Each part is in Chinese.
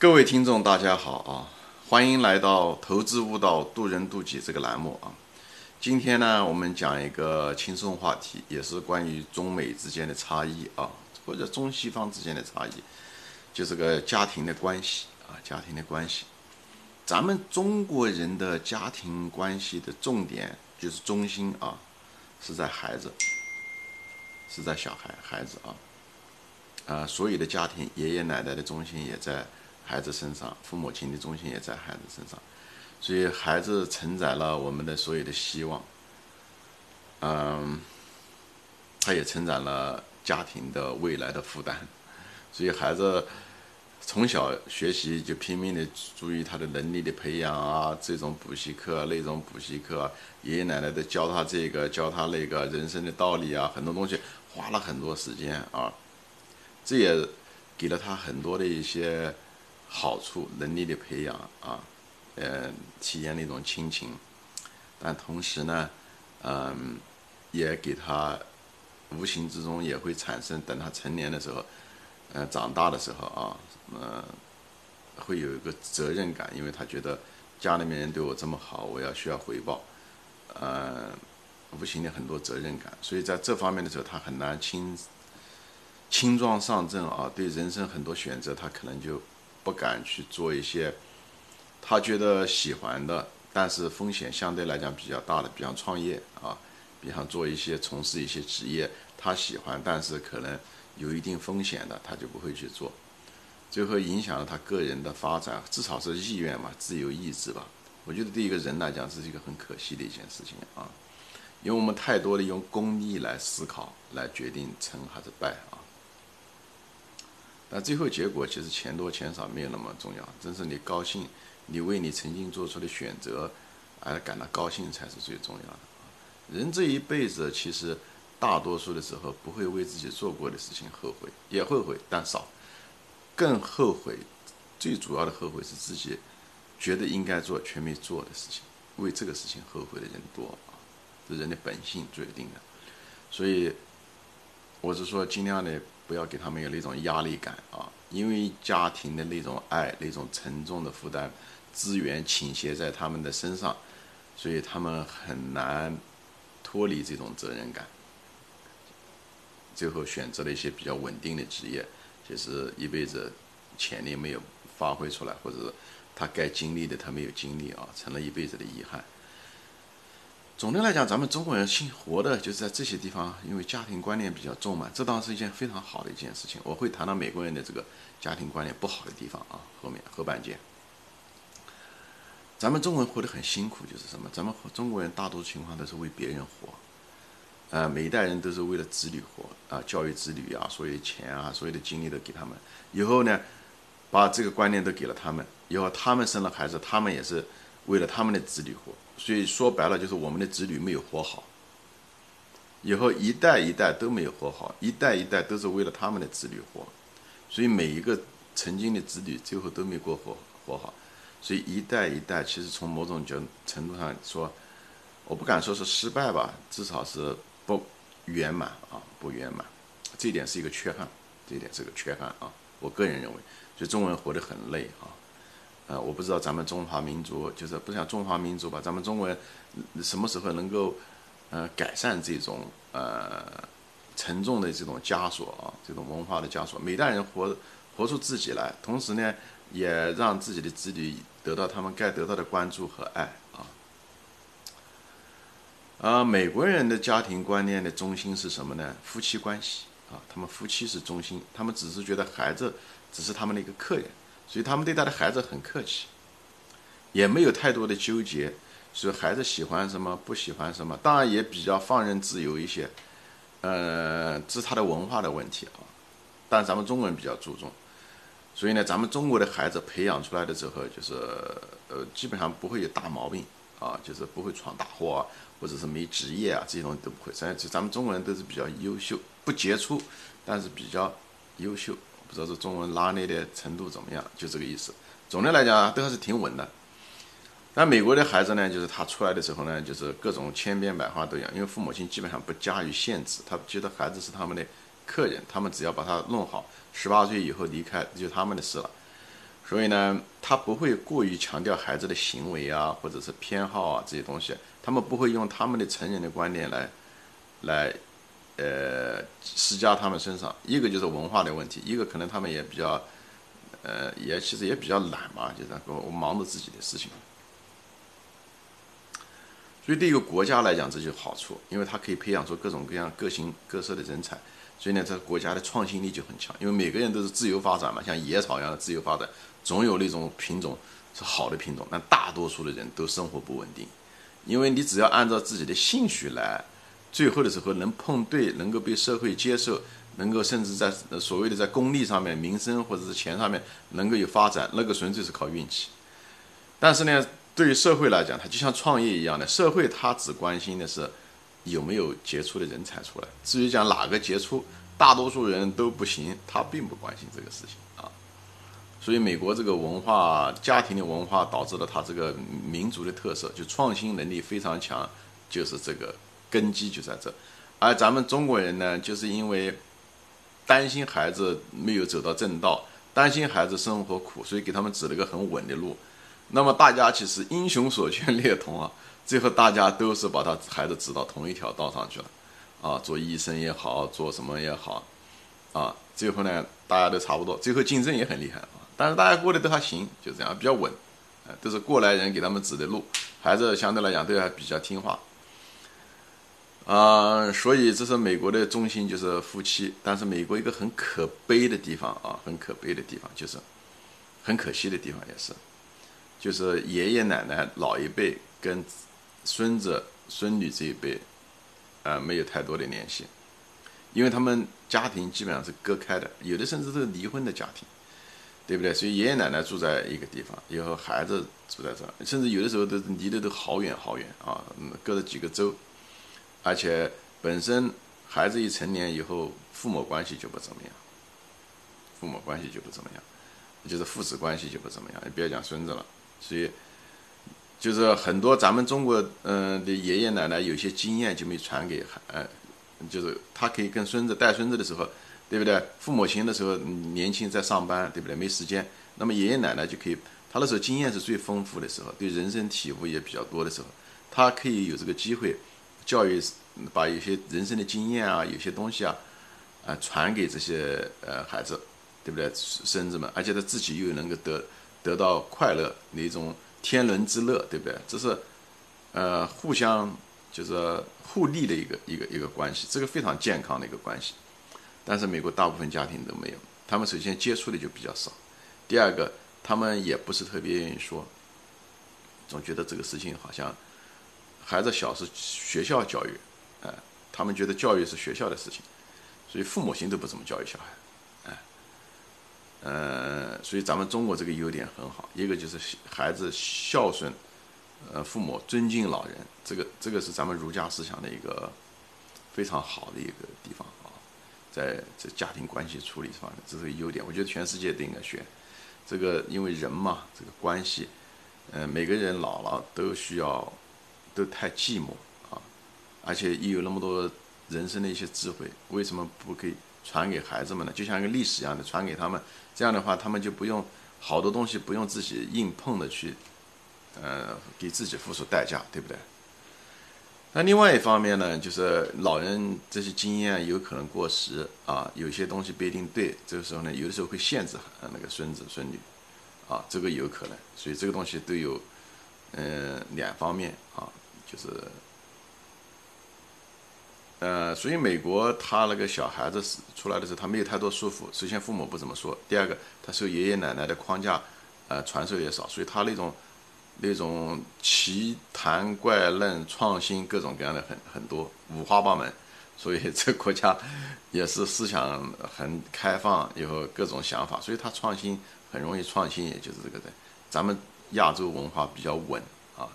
各位听众，大家好啊！欢迎来到《投资悟道，渡人渡己》这个栏目啊。今天呢，我们讲一个轻松话题，也是关于中美之间的差异啊，或者中西方之间的差异，就是个家庭的关系啊，家庭的关系。咱们中国人的家庭关系的重点就是中心啊，是在孩子，是在小孩孩子啊。啊，所有的家庭，爷爷奶奶的中心也在。孩子身上，父母亲的中心也在孩子身上，所以孩子承载了我们的所有的希望，嗯，他也承载了家庭的未来的负担，所以孩子从小学习就拼命的注意他的能力的培养啊，这种补习课那种补习课，爷爷奶奶的教他这个教他那个人生的道理啊，很多东西花了很多时间啊，这也给了他很多的一些。好处能力的培养啊，呃，体验那种亲情，但同时呢，嗯，也给他无形之中也会产生，等他成年的时候，呃，长大的时候啊，呃，会有一个责任感，因为他觉得家里面人对我这么好，我要需要回报，呃，无形的很多责任感，所以在这方面的时候，他很难轻轻装上阵啊，对人生很多选择，他可能就。不敢去做一些他觉得喜欢的，但是风险相对来讲比较大的，比方创业啊，比方做一些从事一些职业，他喜欢，但是可能有一定风险的，他就不会去做，最后影响了他个人的发展，至少是意愿嘛，自由意志吧。我觉得对一个人来讲，是一个很可惜的一件事情啊，因为我们太多的用功利来思考，来决定成还是败。啊。但最后结果其实钱多钱少没有那么重要，真是你高兴，你为你曾经做出的选择而感到高兴才是最重要的。人这一辈子其实大多数的时候不会为自己做过的事情后悔，也后悔但少，更后悔，最主要的后悔是自己觉得应该做却没做的事情，为这个事情后悔的人多啊，这人的本性决定的。所以我是说尽量的。不要给他们有那种压力感啊，因为家庭的那种爱、那种沉重的负担，资源倾斜在他们的身上，所以他们很难脱离这种责任感。最后选择了一些比较稳定的职业，就是一辈子潜力没有发挥出来，或者他该经历的他没有经历啊，成了一辈子的遗憾。总的来讲，咱们中国人幸活的就是在这些地方，因为家庭观念比较重嘛，这当然是一件非常好的一件事情。我会谈到美国人的这个家庭观念不好的地方啊，后面后半节。咱们中国人活得很辛苦，就是什么？咱们中国人大多数情况都是为别人活，呃，每一代人都是为了子女活啊，教育子女啊，所有钱啊，所有的精力都给他们。以后呢，把这个观念都给了他们，以后他们生了孩子，他们也是为了他们的子女活。所以说白了，就是我们的子女没有活好，以后一代一代都没有活好，一代一代都是为了他们的子女活，所以每一个曾经的子女最后都没过活活好，所以一代一代其实从某种角程度上说，我不敢说是失败吧，至少是不圆满啊，不圆满，这一点是一个缺憾，这一点是个缺憾啊，我个人认为，所以中国人活得很累啊。呃，我不知道咱们中华民族就是不像中华民族吧，咱们中国人什么时候能够呃改善这种呃沉重的这种枷锁啊，这种文化的枷锁，每代人活活出自己来，同时呢，也让自己的子女得到他们该得到的关注和爱啊。啊，美国人的家庭观念的中心是什么呢？夫妻关系啊，他们夫妻是中心，他们只是觉得孩子只是他们的一个客人。所以他们对他的孩子很客气，也没有太多的纠结，说孩子喜欢什么不喜欢什么，当然也比较放任自由一些，呃，这是他的文化的问题啊。但咱们中国人比较注重，所以呢，咱们中国的孩子培养出来的之后，就是呃，基本上不会有大毛病啊，就是不会闯大祸啊，或者是没职业啊，这些东西都不会。咱咱们中国人都是比较优秀，不杰出，但是比较优秀。不知道这中文拉捏的程度怎么样，就这个意思。总的来讲都还是挺稳的。那美国的孩子呢，就是他出来的时候呢，就是各种千变百化都有，因为父母亲基本上不加以限制，他觉得孩子是他们的客人，他们只要把他弄好，十八岁以后离开就他们的事了。所以呢，他不会过于强调孩子的行为啊，或者是偏好啊这些东西，他们不会用他们的成人的观点来，来，呃，施加他们身上。一个就是文化的问题，一个可能他们也比较，呃，也其实也比较懒嘛，就是我我忙着自己的事情。所以对一个国家来讲，这就好处，因为它可以培养出各种各样各形各色的人才。所以呢，这个国家的创新力就很强，因为每个人都是自由发展嘛，像野草一样的自由发展，总有那种品种是好的品种，但大多数的人都生活不稳定，因为你只要按照自己的兴趣来，最后的时候能碰对，能够被社会接受，能够甚至在所谓的在功利上面、民生或者是钱上面能够有发展，那个纯粹是靠运气。但是呢，对于社会来讲，它就像创业一样的，社会它只关心的是。有没有杰出的人才出来？至于讲哪个杰出，大多数人都不行，他并不关心这个事情啊。所以美国这个文化、家庭的文化导致了他这个民族的特色，就创新能力非常强，就是这个根基就在这。而咱们中国人呢，就是因为担心孩子没有走到正道，担心孩子生活苦，所以给他们指了个很稳的路。那么大家其实英雄所见略同啊。最后大家都是把他孩子指到同一条道上去了，啊，做医生也好，做什么也好，啊，最后呢，大家都差不多，最后竞争也很厉害啊，但是大家过得都还行，就这样比较稳，都是过来人给他们指的路，孩子相对来讲都还比较听话，啊，所以这是美国的中心就是夫妻，但是美国一个很可悲的地方啊，很可悲的地方就是，很可惜的地方也是，就是爷爷奶奶老一辈跟。孙子孙女这一辈，呃，没有太多的联系，因为他们家庭基本上是隔开的，有的甚至都是离婚的家庭，对不对？所以爷爷奶奶住在一个地方，以后孩子住在这，甚至有的时候都离得都好远好远啊，隔着几个州，而且本身孩子一成年以后，父母关系就不怎么样，父母关系就不怎么样，就是父子关系就不怎么样，也不要讲孙子了，所以。就是很多咱们中国嗯的爷爷奶奶有些经验就没传给孩，就是他可以跟孙子带孙子的时候，对不对？父母亲的时候年轻在上班，对不对？没时间，那么爷爷奶奶就可以，他那时候经验是最丰富的时候，对人生体悟也比较多的时候，他可以有这个机会教育，把有些人生的经验啊，有些东西啊，啊传给这些呃孩子，对不对？孙子们，而且他自己又能够得得到快乐那种。天伦之乐，对不对？这是，呃，互相就是互利的一个一个一个关系，这个非常健康的一个关系。但是美国大部分家庭都没有，他们首先接触的就比较少，第二个他们也不是特别愿意说，总觉得这个事情好像孩子小是学校教育，哎，他们觉得教育是学校的事情，所以父母亲都不怎么教育小孩。呃，所以咱们中国这个优点很好，一个就是孩子孝顺，呃，父母尊敬老人，这个这个是咱们儒家思想的一个非常好的一个地方啊，在这家庭关系处理方面，这是个优点，我觉得全世界都应该学。这个因为人嘛，这个关系，嗯，每个人老了都需要，都太寂寞啊，而且又有那么多人生的一些智慧，为什么不可以？传给孩子们呢，就像一个历史一样的传给他们，这样的话，他们就不用好多东西不用自己硬碰的去，呃，给自己付出代价，对不对？那另外一方面呢，就是老人这些经验有可能过时啊，有些东西不一定对，这个时候呢，有的时候会限制那个孙子孙女，啊，这个有可能，所以这个东西都有，嗯，两方面啊，就是。呃，所以美国他那个小孩子是出来的时候，他没有太多束缚。首先父母不怎么说，第二个他受爷爷奶奶的框架，呃，传授也少，所以他那种那种奇谈怪论、创新各种各样的很很多，五花八门。所以这国家 也是思想很开放，有各种想法，所以他创新很容易创新，也就是这个的。咱们亚洲文化比较稳啊，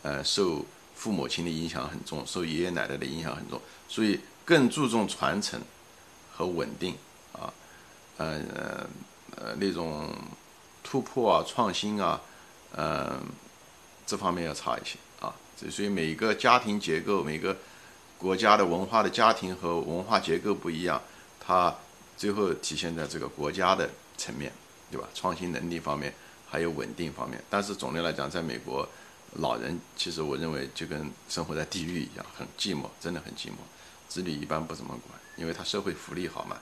呃，受。父母亲的影响很重，受爷爷奶奶的影响很重，所以更注重传承和稳定啊，呃呃那种突破啊、创新啊，嗯，这方面要差一些啊。所以每个家庭结构、每个国家的文化的家庭和文化结构不一样，它最后体现在这个国家的层面，对吧？创新能力方面还有稳定方面。但是总的来讲，在美国，老人其实我认为就跟生活在地狱一样，很寂寞，真的很寂寞。子女一般不怎么管，因为他社会福利好嘛，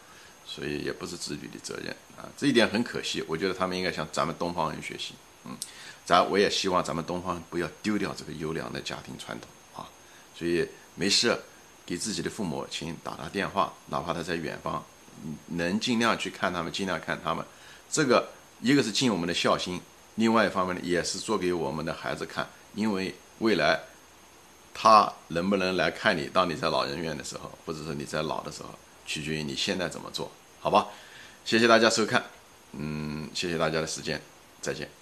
所以也不是子女的责任啊。这一点很可惜，我觉得他们应该向咱们东方人学习。嗯，咱我也希望咱们东方不要丢掉这个优良的家庭传统啊。所以没事。给自己的父母亲打打电话，哪怕他在远方，能尽量去看他们，尽量看他们。这个一个是尽我们的孝心，另外一方面呢，也是做给我们的孩子看。因为未来他能不能来看你，当你在老人院的时候，或者说你在老的时候，取决于你现在怎么做，好吧？谢谢大家收看，嗯，谢谢大家的时间，再见。